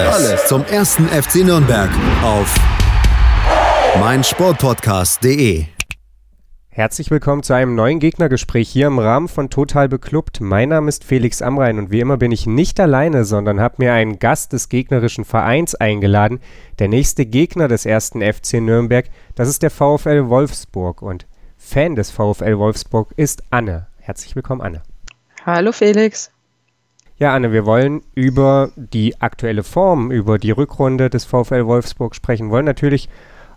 Alles, zum ersten FC Nürnberg auf meinsportpodcast.de. Herzlich willkommen zu einem neuen Gegnergespräch hier im Rahmen von Total Beklubbt. Mein Name ist Felix Amrein und wie immer bin ich nicht alleine, sondern habe mir einen Gast des gegnerischen Vereins eingeladen. Der nächste Gegner des ersten FC Nürnberg, das ist der VfL Wolfsburg und Fan des VfL Wolfsburg ist Anne. Herzlich willkommen, Anne. Hallo Felix. Ja, Anne, wir wollen über die aktuelle Form, über die Rückrunde des VfL Wolfsburg sprechen, wollen natürlich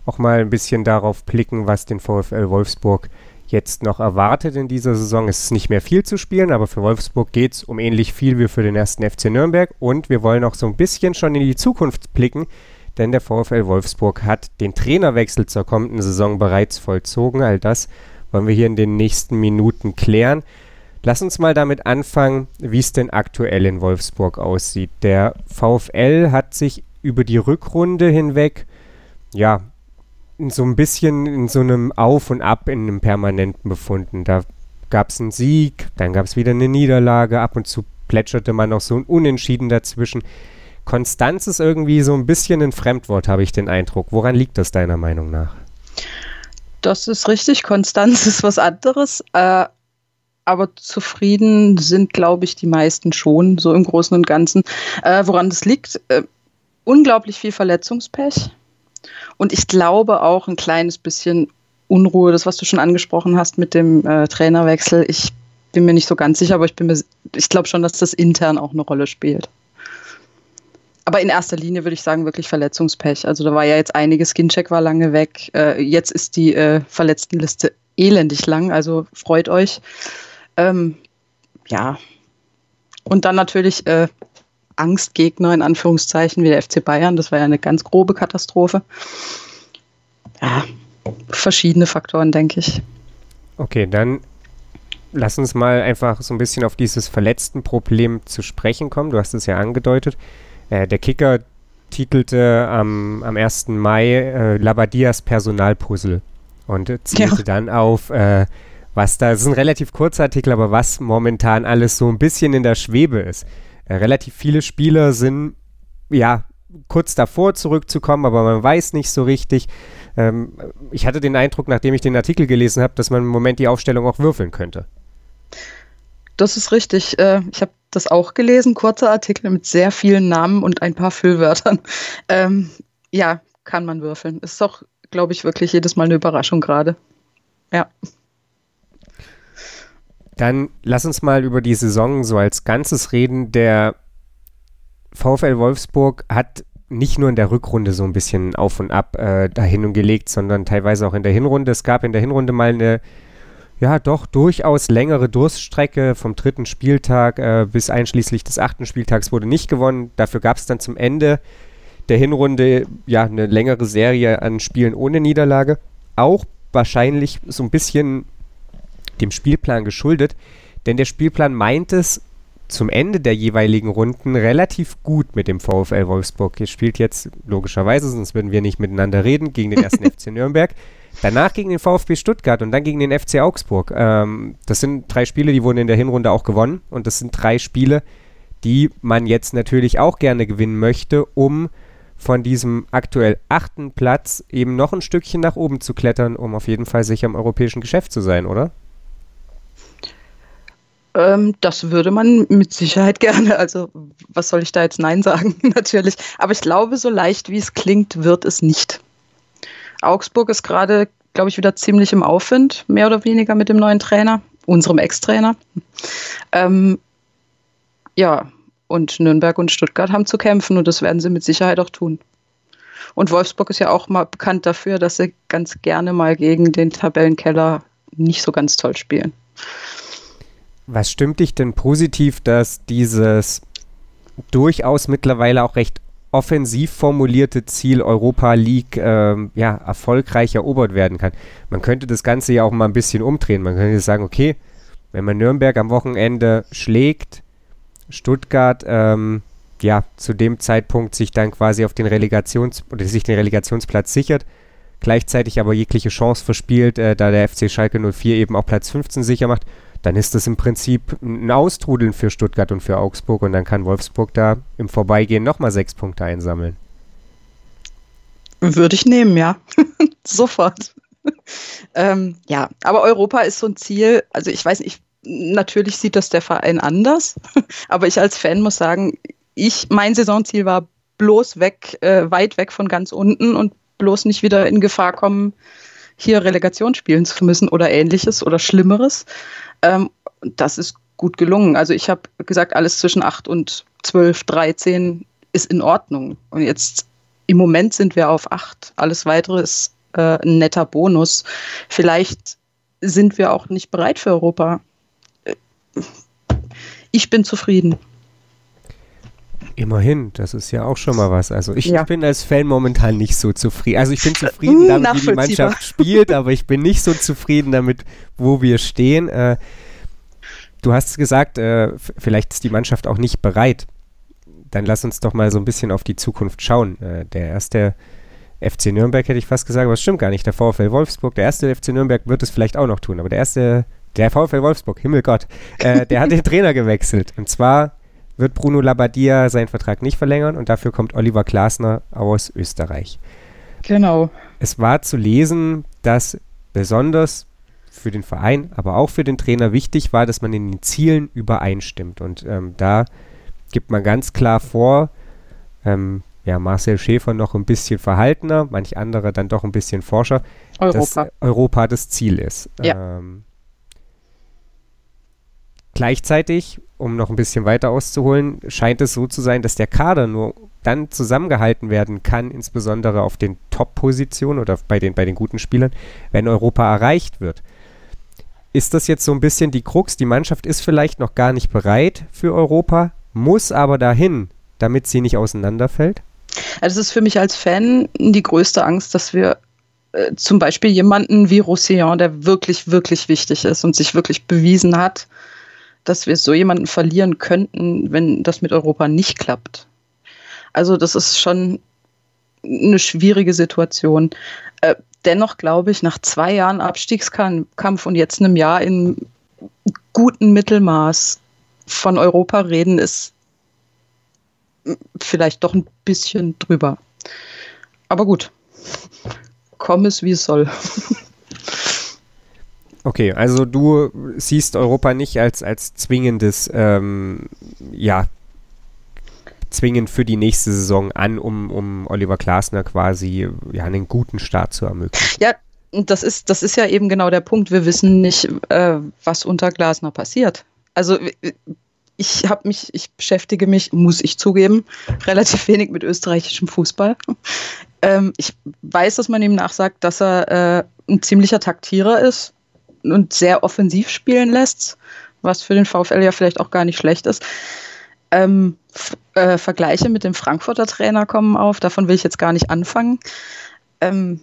auch mal ein bisschen darauf blicken, was den VfL Wolfsburg jetzt noch erwartet in dieser Saison. Es ist nicht mehr viel zu spielen, aber für Wolfsburg geht es um ähnlich viel wie für den ersten FC Nürnberg. Und wir wollen auch so ein bisschen schon in die Zukunft blicken, denn der VfL Wolfsburg hat den Trainerwechsel zur kommenden Saison bereits vollzogen. All das wollen wir hier in den nächsten Minuten klären. Lass uns mal damit anfangen, wie es denn aktuell in Wolfsburg aussieht. Der VfL hat sich über die Rückrunde hinweg, ja, so ein bisschen in so einem Auf und Ab in einem permanenten befunden. Da gab es einen Sieg, dann gab es wieder eine Niederlage, ab und zu plätscherte man noch so ein Unentschieden dazwischen. Konstanz ist irgendwie so ein bisschen ein Fremdwort, habe ich den Eindruck. Woran liegt das deiner Meinung nach? Das ist richtig. Konstanz ist was anderes. Äh, aber zufrieden sind, glaube ich, die meisten schon, so im Großen und Ganzen. Äh, woran das liegt? Äh, unglaublich viel Verletzungspech. Und ich glaube auch ein kleines bisschen Unruhe, das, was du schon angesprochen hast mit dem äh, Trainerwechsel. Ich bin mir nicht so ganz sicher, aber ich, ich glaube schon, dass das intern auch eine Rolle spielt. Aber in erster Linie würde ich sagen, wirklich Verletzungspech. Also da war ja jetzt einiges, Skincheck war lange weg. Äh, jetzt ist die äh, Verletztenliste elendig lang, also freut euch. Ähm, ja. Und dann natürlich äh, Angstgegner in Anführungszeichen wie der FC Bayern. Das war ja eine ganz grobe Katastrophe. Ja, verschiedene Faktoren, denke ich. Okay, dann lass uns mal einfach so ein bisschen auf dieses verletzten Problem zu sprechen kommen. Du hast es ja angedeutet. Äh, der Kicker titelte am, am 1. Mai äh, Labadias Personalpuzzle und zählte ja. dann auf äh, was da, das ist ein relativ kurzer Artikel, aber was momentan alles so ein bisschen in der Schwebe ist. Äh, relativ viele Spieler sind, ja, kurz davor zurückzukommen, aber man weiß nicht so richtig. Ähm, ich hatte den Eindruck, nachdem ich den Artikel gelesen habe, dass man im Moment die Aufstellung auch würfeln könnte. Das ist richtig. Äh, ich habe das auch gelesen, kurzer Artikel mit sehr vielen Namen und ein paar Füllwörtern. Ähm, ja, kann man würfeln. Ist doch, glaube ich, wirklich jedes Mal eine Überraschung gerade. Ja. Dann lass uns mal über die Saison so als Ganzes reden. Der VfL Wolfsburg hat nicht nur in der Rückrunde so ein bisschen auf und ab äh, dahin gelegt, sondern teilweise auch in der Hinrunde. Es gab in der Hinrunde mal eine, ja doch durchaus längere Durststrecke vom dritten Spieltag äh, bis einschließlich des achten Spieltags wurde nicht gewonnen. Dafür gab es dann zum Ende der Hinrunde ja eine längere Serie an Spielen ohne Niederlage. Auch wahrscheinlich so ein bisschen dem Spielplan geschuldet, denn der Spielplan meint es zum Ende der jeweiligen Runden relativ gut mit dem VfL Wolfsburg. Ihr spielt jetzt logischerweise, sonst würden wir nicht miteinander reden, gegen den ersten FC Nürnberg. Danach gegen den VfB Stuttgart und dann gegen den FC Augsburg. Ähm, das sind drei Spiele, die wurden in der Hinrunde auch gewonnen. Und das sind drei Spiele, die man jetzt natürlich auch gerne gewinnen möchte, um von diesem aktuell achten Platz eben noch ein Stückchen nach oben zu klettern, um auf jeden Fall sicher im europäischen Geschäft zu sein, oder? Ähm, das würde man mit Sicherheit gerne. Also, was soll ich da jetzt Nein sagen? Natürlich. Aber ich glaube, so leicht wie es klingt, wird es nicht. Augsburg ist gerade, glaube ich, wieder ziemlich im Aufwind, mehr oder weniger mit dem neuen Trainer, unserem Ex-Trainer. Ähm, ja, und Nürnberg und Stuttgart haben zu kämpfen und das werden sie mit Sicherheit auch tun. Und Wolfsburg ist ja auch mal bekannt dafür, dass sie ganz gerne mal gegen den Tabellenkeller nicht so ganz toll spielen. Was stimmt dich denn positiv, dass dieses durchaus mittlerweile auch recht offensiv formulierte Ziel Europa League ähm, ja, erfolgreich erobert werden kann. Man könnte das Ganze ja auch mal ein bisschen umdrehen. Man könnte sagen, okay, wenn man Nürnberg am Wochenende schlägt, Stuttgart ähm, ja zu dem Zeitpunkt sich dann quasi auf den Relegations oder sich den Relegationsplatz sichert, gleichzeitig aber jegliche Chance verspielt, äh, da der FC Schalke 04 eben auch Platz 15 sicher macht, dann ist das im Prinzip ein Austrudeln für Stuttgart und für Augsburg und dann kann Wolfsburg da im Vorbeigehen nochmal sechs Punkte einsammeln. Würde ich nehmen, ja. Sofort. ähm, ja, aber Europa ist so ein Ziel, also ich weiß nicht, natürlich sieht das der Verein anders, aber ich als Fan muss sagen, ich, mein Saisonziel war bloß weg, äh, weit weg von ganz unten und bloß nicht wieder in Gefahr kommen, hier Relegation spielen zu müssen oder ähnliches oder Schlimmeres. Ähm, das ist gut gelungen. Also ich habe gesagt, alles zwischen 8 und 12, 13 ist in Ordnung. Und jetzt im Moment sind wir auf 8. Alles weitere ist äh, ein netter Bonus. Vielleicht sind wir auch nicht bereit für Europa. Äh, ich bin zufrieden. Immerhin, das ist ja auch schon mal was. Also ich, ja. bin als Fan momentan nicht so zufrieden. Also ich bin zufrieden damit, wie die Mannschaft spielt, aber ich bin nicht so zufrieden damit, wo wir stehen. Äh, du hast gesagt, äh, vielleicht ist die Mannschaft auch nicht bereit. Dann lass uns doch mal so ein bisschen auf die Zukunft schauen. Äh, der erste FC Nürnberg hätte ich fast gesagt, aber das stimmt gar nicht. Der VfL Wolfsburg, der erste FC Nürnberg wird es vielleicht auch noch tun, aber der erste, der VfL Wolfsburg, Himmelgott, äh, der hat den Trainer gewechselt. Und zwar wird Bruno Labbadia seinen Vertrag nicht verlängern und dafür kommt Oliver Glasner aus Österreich. Genau. Es war zu lesen, dass besonders für den Verein, aber auch für den Trainer wichtig war, dass man in den Zielen übereinstimmt. Und ähm, da gibt man ganz klar vor, ähm, ja, Marcel Schäfer noch ein bisschen verhaltener, manch andere dann doch ein bisschen forscher, Europa. dass Europa das Ziel ist. Ja. Ähm, Gleichzeitig, um noch ein bisschen weiter auszuholen, scheint es so zu sein, dass der Kader nur dann zusammengehalten werden kann, insbesondere auf den Top-Positionen oder bei den, bei den guten Spielern, wenn Europa erreicht wird. Ist das jetzt so ein bisschen die Krux? Die Mannschaft ist vielleicht noch gar nicht bereit für Europa, muss aber dahin, damit sie nicht auseinanderfällt? Also es ist für mich als Fan die größte Angst, dass wir äh, zum Beispiel jemanden wie Roussillon, der wirklich, wirklich wichtig ist und sich wirklich bewiesen hat, dass wir so jemanden verlieren könnten, wenn das mit Europa nicht klappt. Also das ist schon eine schwierige Situation. Äh, dennoch glaube ich, nach zwei Jahren Abstiegskampf und jetzt einem Jahr in gutem Mittelmaß von Europa reden, ist vielleicht doch ein bisschen drüber. Aber gut, komm es wie es soll. Okay, also du siehst Europa nicht als, als zwingendes, ähm, ja, zwingend für die nächste Saison an, um, um Oliver Glasner quasi ja, einen guten Start zu ermöglichen. Ja, das ist, das ist ja eben genau der Punkt. Wir wissen nicht, äh, was unter Glasner passiert. Also ich habe mich, ich beschäftige mich, muss ich zugeben, relativ wenig mit österreichischem Fußball. Ähm, ich weiß, dass man ihm nachsagt, dass er äh, ein ziemlicher Taktierer ist und sehr offensiv spielen lässt, was für den VfL ja vielleicht auch gar nicht schlecht ist. Ähm, äh, Vergleiche mit dem Frankfurter Trainer kommen auf, davon will ich jetzt gar nicht anfangen. Ähm,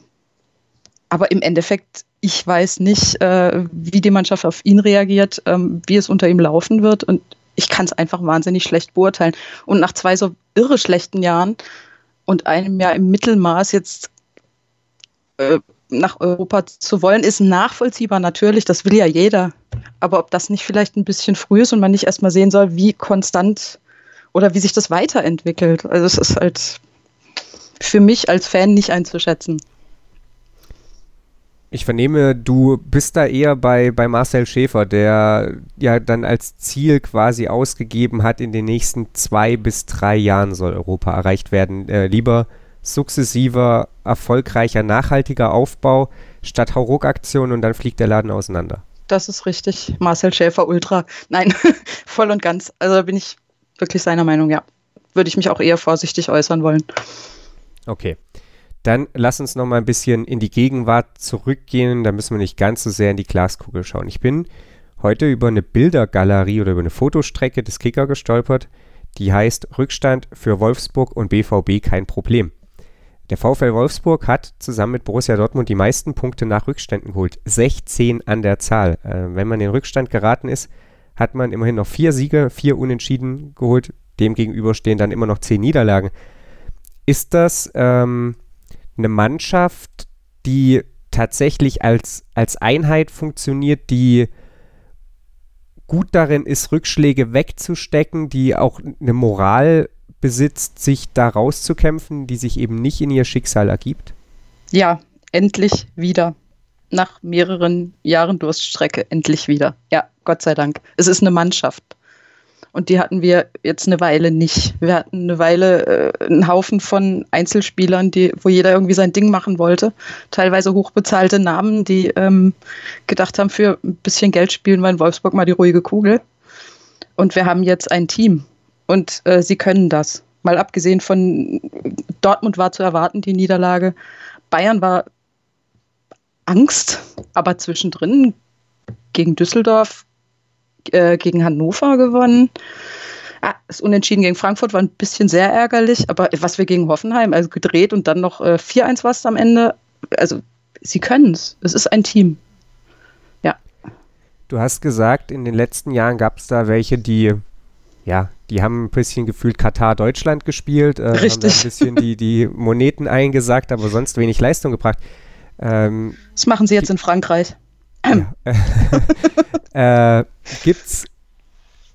aber im Endeffekt, ich weiß nicht, äh, wie die Mannschaft auf ihn reagiert, ähm, wie es unter ihm laufen wird und ich kann es einfach wahnsinnig schlecht beurteilen. Und nach zwei so irre schlechten Jahren und einem Jahr im Mittelmaß jetzt äh, nach Europa zu wollen, ist nachvollziehbar natürlich, das will ja jeder. Aber ob das nicht vielleicht ein bisschen früh ist und man nicht erstmal sehen soll, wie konstant oder wie sich das weiterentwickelt. Also es ist halt für mich als Fan nicht einzuschätzen. Ich vernehme, du bist da eher bei, bei Marcel Schäfer, der ja dann als Ziel quasi ausgegeben hat, in den nächsten zwei bis drei Jahren soll Europa erreicht werden. Äh, lieber sukzessiver, erfolgreicher, nachhaltiger Aufbau statt Hauruck-Aktion und dann fliegt der Laden auseinander. Das ist richtig. Marcel Schäfer Ultra. Nein, voll und ganz. Also bin ich wirklich seiner Meinung, ja. Würde ich mich auch eher vorsichtig äußern wollen. Okay. Dann lass uns noch mal ein bisschen in die Gegenwart zurückgehen. Da müssen wir nicht ganz so sehr in die Glaskugel schauen. Ich bin heute über eine Bildergalerie oder über eine Fotostrecke des Kicker gestolpert, Die heißt Rückstand für Wolfsburg und BVB kein Problem. Der VfL Wolfsburg hat zusammen mit Borussia Dortmund die meisten Punkte nach Rückständen geholt. 16 an der Zahl. Äh, wenn man in Rückstand geraten ist, hat man immerhin noch vier Siege, vier Unentschieden geholt. Demgegenüber stehen dann immer noch zehn Niederlagen. Ist das ähm, eine Mannschaft, die tatsächlich als, als Einheit funktioniert, die gut darin ist, Rückschläge wegzustecken, die auch eine Moral besitzt, sich da rauszukämpfen, die sich eben nicht in ihr Schicksal ergibt? Ja, endlich wieder. Nach mehreren Jahren Durststrecke endlich wieder. Ja, Gott sei Dank. Es ist eine Mannschaft. Und die hatten wir jetzt eine Weile nicht. Wir hatten eine Weile äh, einen Haufen von Einzelspielern, die, wo jeder irgendwie sein Ding machen wollte. Teilweise hochbezahlte Namen, die ähm, gedacht haben, für ein bisschen Geld spielen wir in Wolfsburg mal die ruhige Kugel. Und wir haben jetzt ein Team. Und äh, sie können das. Mal abgesehen von Dortmund war zu erwarten, die Niederlage. Bayern war Angst, aber zwischendrin gegen Düsseldorf äh, gegen Hannover gewonnen. Ah, das Unentschieden gegen Frankfurt war ein bisschen sehr ärgerlich, aber was wir gegen Hoffenheim, also gedreht und dann noch äh, 4-1 war es am Ende. Also, sie können es. Es ist ein Team. Ja. Du hast gesagt, in den letzten Jahren gab es da welche, die, ja, die haben ein bisschen gefühlt Katar-Deutschland gespielt, äh, Richtig. haben da ein bisschen die, die Moneten eingesagt, aber sonst wenig Leistung gebracht. Ähm, das machen sie jetzt in Frankreich. Ja. äh, Gibt es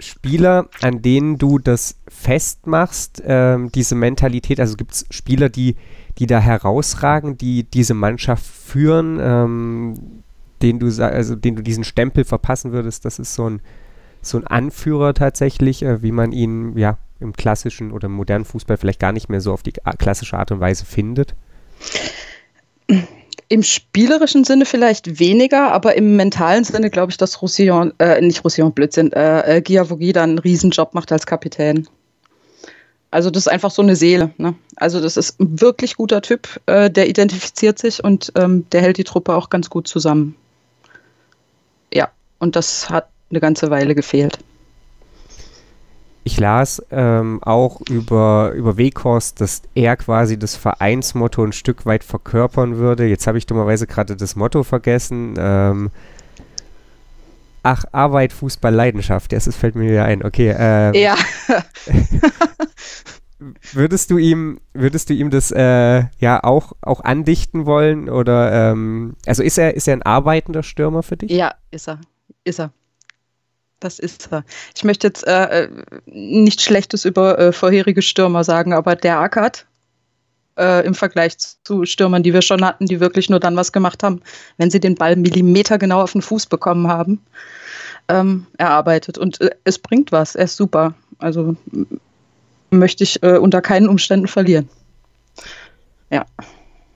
Spieler, an denen du das festmachst, ähm, diese Mentalität? Also gibt es Spieler, die, die da herausragen, die diese Mannschaft führen, ähm, den du also den du diesen Stempel verpassen würdest? Das ist so ein, so ein Anführer tatsächlich, äh, wie man ihn ja im klassischen oder modernen Fußball vielleicht gar nicht mehr so auf die klassische Art und Weise findet? Im spielerischen Sinne vielleicht weniger, aber im mentalen Sinne glaube ich, dass Roussillon, äh, nicht Roussillon, Blödsinn, äh, äh, Giavogi dann einen Riesenjob macht als Kapitän. Also das ist einfach so eine Seele. Ne? Also das ist ein wirklich guter Typ, äh, der identifiziert sich und ähm, der hält die Truppe auch ganz gut zusammen. Ja, und das hat eine ganze Weile gefehlt ich las ähm, auch über, über Weghorst, dass er quasi das Vereinsmotto ein Stück weit verkörpern würde. Jetzt habe ich dummerweise gerade das Motto vergessen. Ähm, ach, Arbeit, Fußball, Leidenschaft. Das fällt mir wieder ein. Okay. Ähm, ja. würdest du ihm, würdest du ihm das äh, ja auch, auch andichten wollen? Oder ähm, also ist er, ist er ein arbeitender Stürmer für dich? Ja, ist er. Ist er. Das ist er. Ich möchte jetzt äh, äh, nichts Schlechtes über äh, vorherige Stürmer sagen, aber der ackert äh, im Vergleich zu Stürmern, die wir schon hatten, die wirklich nur dann was gemacht haben, wenn sie den Ball Millimeter genau auf den Fuß bekommen haben. Ähm, er arbeitet und äh, es bringt was. Er ist super. Also möchte ich äh, unter keinen Umständen verlieren. Ja.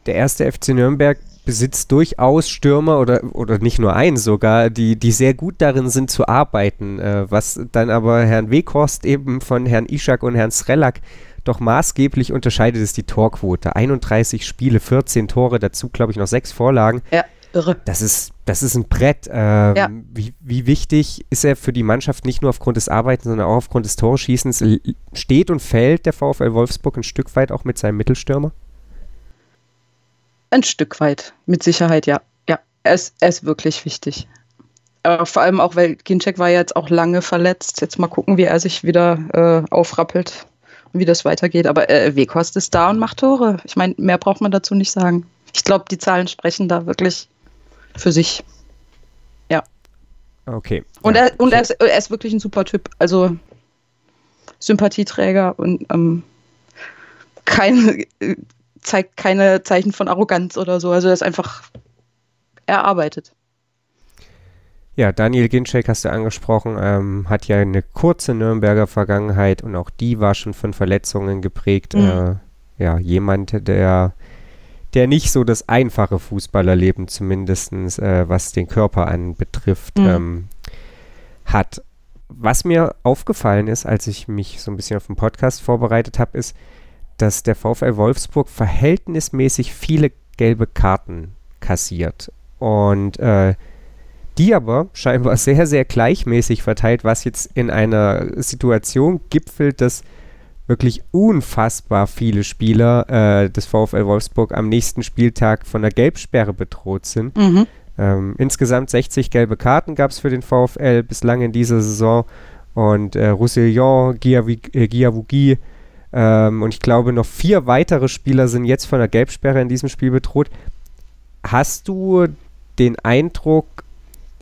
Der erste FC Nürnberg besitzt durchaus Stürmer oder, oder nicht nur einen sogar, die, die sehr gut darin sind zu arbeiten. Äh, was dann aber Herrn Weghorst eben von Herrn Ishak und Herrn Srelak doch maßgeblich unterscheidet, ist die Torquote. 31 Spiele, 14 Tore, dazu glaube ich noch sechs Vorlagen. Ja, irre. Das ist, das ist ein Brett. Ähm, ja. wie, wie wichtig ist er für die Mannschaft nicht nur aufgrund des Arbeitens, sondern auch aufgrund des Torschießens? Steht und fällt der VfL Wolfsburg ein Stück weit auch mit seinem Mittelstürmer? Ein Stück weit, mit Sicherheit, ja. Ja, er ist, er ist wirklich wichtig. Aber vor allem auch, weil Ginczek war ja jetzt auch lange verletzt. Jetzt mal gucken, wie er sich wieder äh, aufrappelt und wie das weitergeht. Aber äh, Weghorst ist da und macht Tore. Ich meine, mehr braucht man dazu nicht sagen. Ich glaube, die Zahlen sprechen da wirklich für sich. Ja. Okay. Und. Er, und er, ist, er ist wirklich ein super Typ. Also Sympathieträger und ähm, kein, zeigt keine Zeichen von Arroganz oder so. Also er ist einfach erarbeitet. Ja, Daniel Ginczek hast du angesprochen, ähm, hat ja eine kurze Nürnberger Vergangenheit und auch die war schon von Verletzungen geprägt. Mhm. Äh, ja, jemand, der, der nicht so das einfache Fußballerleben zumindest, äh, was den Körper anbetrifft, mhm. ähm, hat. Was mir aufgefallen ist, als ich mich so ein bisschen auf den Podcast vorbereitet habe, ist, dass der VfL Wolfsburg verhältnismäßig viele gelbe Karten kassiert. Und äh, die aber scheinbar sehr, sehr gleichmäßig verteilt, was jetzt in einer Situation gipfelt, dass wirklich unfassbar viele Spieler äh, des VfL Wolfsburg am nächsten Spieltag von der Gelbsperre bedroht sind. Mhm. Ähm, insgesamt 60 gelbe Karten gab es für den VfL bislang in dieser Saison und äh, Roussillon, äh, ähm, und ich glaube noch vier weitere Spieler sind jetzt von der Gelbsperre in diesem Spiel bedroht. Hast du den Eindruck,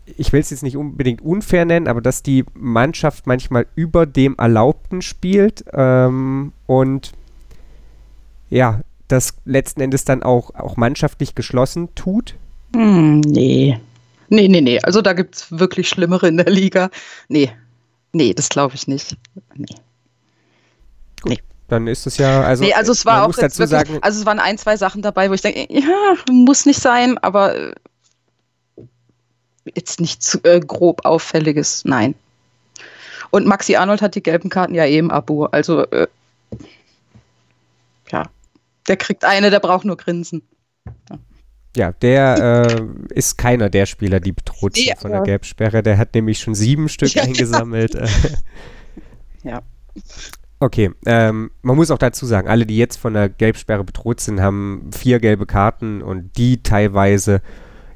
ich will es jetzt nicht unbedingt unfair nennen, aber dass die Mannschaft manchmal über dem Erlaubten spielt ähm, und ja, das letzten Endes dann auch, auch mannschaftlich geschlossen tut? Hm, nee. Nee, nee, nee. Also da gibt es wirklich Schlimmere in der Liga. Nee. Nee, das glaube ich nicht. Nee. Gut. Nee. Dann ist es ja, also. Nee, also es war auch dazu wirklich, sagen, also es waren ein, zwei Sachen dabei, wo ich denke, ja, muss nicht sein, aber äh, jetzt nichts äh, grob Auffälliges, nein. Und Maxi Arnold hat die gelben Karten ja eben Abo, also äh, ja, der kriegt eine, der braucht nur grinsen. Ja. Ja, der äh, ist keiner der Spieler, die bedroht sind ja, von der Gelbsperre. Der hat nämlich schon sieben Stück ja, eingesammelt. ja. Okay, ähm, man muss auch dazu sagen, alle, die jetzt von der Gelbsperre bedroht sind, haben vier gelbe Karten und die teilweise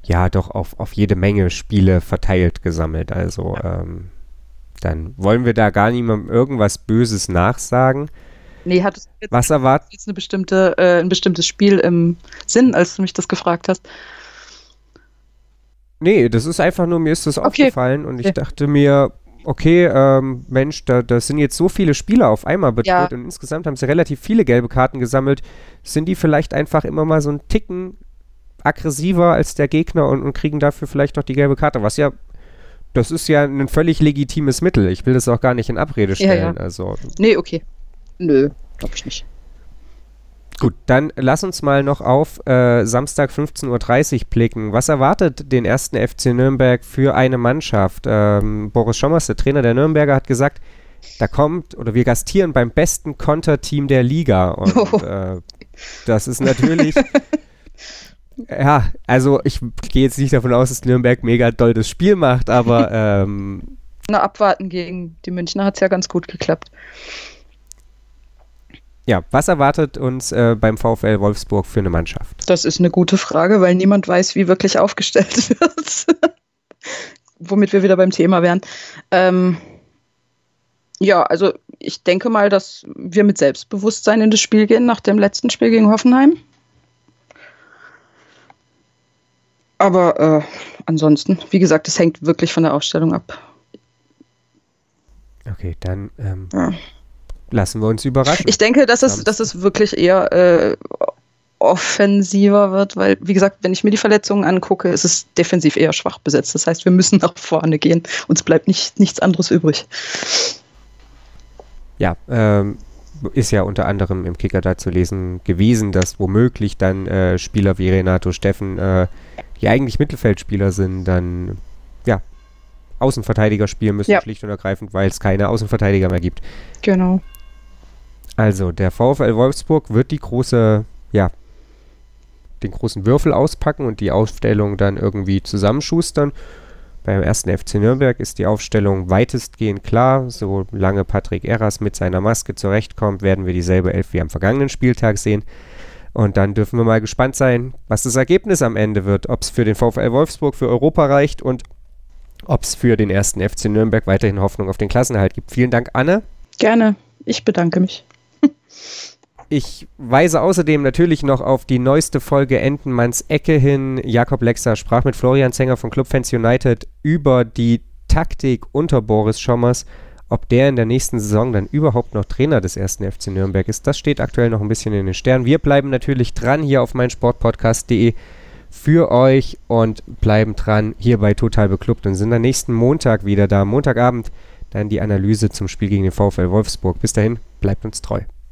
ja doch auf, auf jede Menge Spiele verteilt gesammelt. Also ähm, dann wollen wir da gar niemandem irgendwas Böses nachsagen. Nee, hat es jetzt, Was erwartet? jetzt eine bestimmte, äh, ein bestimmtes Spiel im Sinn, als du mich das gefragt hast? Nee, das ist einfach nur, mir ist das okay. aufgefallen und okay. ich dachte mir, okay, ähm, Mensch, da, da sind jetzt so viele Spieler auf einmal bedroht ja. und insgesamt haben sie relativ viele gelbe Karten gesammelt. Sind die vielleicht einfach immer mal so einen Ticken aggressiver als der Gegner und, und kriegen dafür vielleicht noch die gelbe Karte, was ja das ist ja ein völlig legitimes Mittel. Ich will das auch gar nicht in Abrede stellen. Ja, ja. Also. Nee, okay. Nö, glaube ich nicht. Gut, dann lass uns mal noch auf äh, Samstag 15.30 Uhr blicken. Was erwartet den ersten FC Nürnberg für eine Mannschaft? Ähm, Boris Schommers, der Trainer der Nürnberger, hat gesagt, da kommt oder wir gastieren beim besten Konterteam der Liga. Und oh. äh, das ist natürlich. ja, also ich gehe jetzt nicht davon aus, dass Nürnberg mega doll das Spiel macht, aber. Ähm, Na, abwarten gegen die Münchner hat es ja ganz gut geklappt. Ja, was erwartet uns äh, beim VfL Wolfsburg für eine Mannschaft? Das ist eine gute Frage, weil niemand weiß, wie wirklich aufgestellt wird. Womit wir wieder beim Thema wären. Ähm, ja, also ich denke mal, dass wir mit Selbstbewusstsein in das Spiel gehen nach dem letzten Spiel gegen Hoffenheim. Aber äh, ansonsten, wie gesagt, es hängt wirklich von der Aufstellung ab. Okay, dann ähm, ja lassen wir uns überraschen. Ich denke, dass es, dass es wirklich eher äh, offensiver wird, weil, wie gesagt, wenn ich mir die Verletzungen angucke, ist es defensiv eher schwach besetzt. Das heißt, wir müssen nach vorne gehen. Uns bleibt nicht, nichts anderes übrig. Ja, ähm, ist ja unter anderem im Kicker da zu lesen gewesen, dass womöglich dann äh, Spieler wie Renato Steffen, äh, die eigentlich Mittelfeldspieler sind, dann ja, Außenverteidiger spielen müssen, ja. schlicht und ergreifend, weil es keine Außenverteidiger mehr gibt. Genau. Also, der VfL Wolfsburg wird die große, ja, den großen Würfel auspacken und die Aufstellung dann irgendwie zusammenschustern. Beim ersten FC Nürnberg ist die Aufstellung weitestgehend klar. Solange Patrick Erras mit seiner Maske zurechtkommt, werden wir dieselbe Elf wie am vergangenen Spieltag sehen. Und dann dürfen wir mal gespannt sein, was das Ergebnis am Ende wird. Ob es für den VfL Wolfsburg für Europa reicht und ob es für den ersten FC Nürnberg weiterhin Hoffnung auf den Klassenerhalt gibt. Vielen Dank, Anne. Gerne. Ich bedanke mich. Ich weise außerdem natürlich noch auf die neueste Folge Entenmanns Ecke hin. Jakob Lexer sprach mit Florian Zenger von Clubfans United über die Taktik unter Boris Schommers. Ob der in der nächsten Saison dann überhaupt noch Trainer des ersten FC Nürnberg ist, das steht aktuell noch ein bisschen in den Sternen. Wir bleiben natürlich dran hier auf meinsportpodcast.de für euch und bleiben dran hier bei Total Beklubbt und sind am nächsten Montag wieder da. Montagabend dann die Analyse zum Spiel gegen den VfL Wolfsburg. Bis dahin, bleibt uns treu.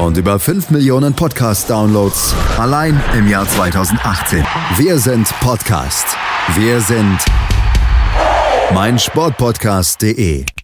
und über 5 Millionen Podcast-Downloads allein im Jahr 2018. Wir sind Podcast. Wir sind meinsportpodcast.de.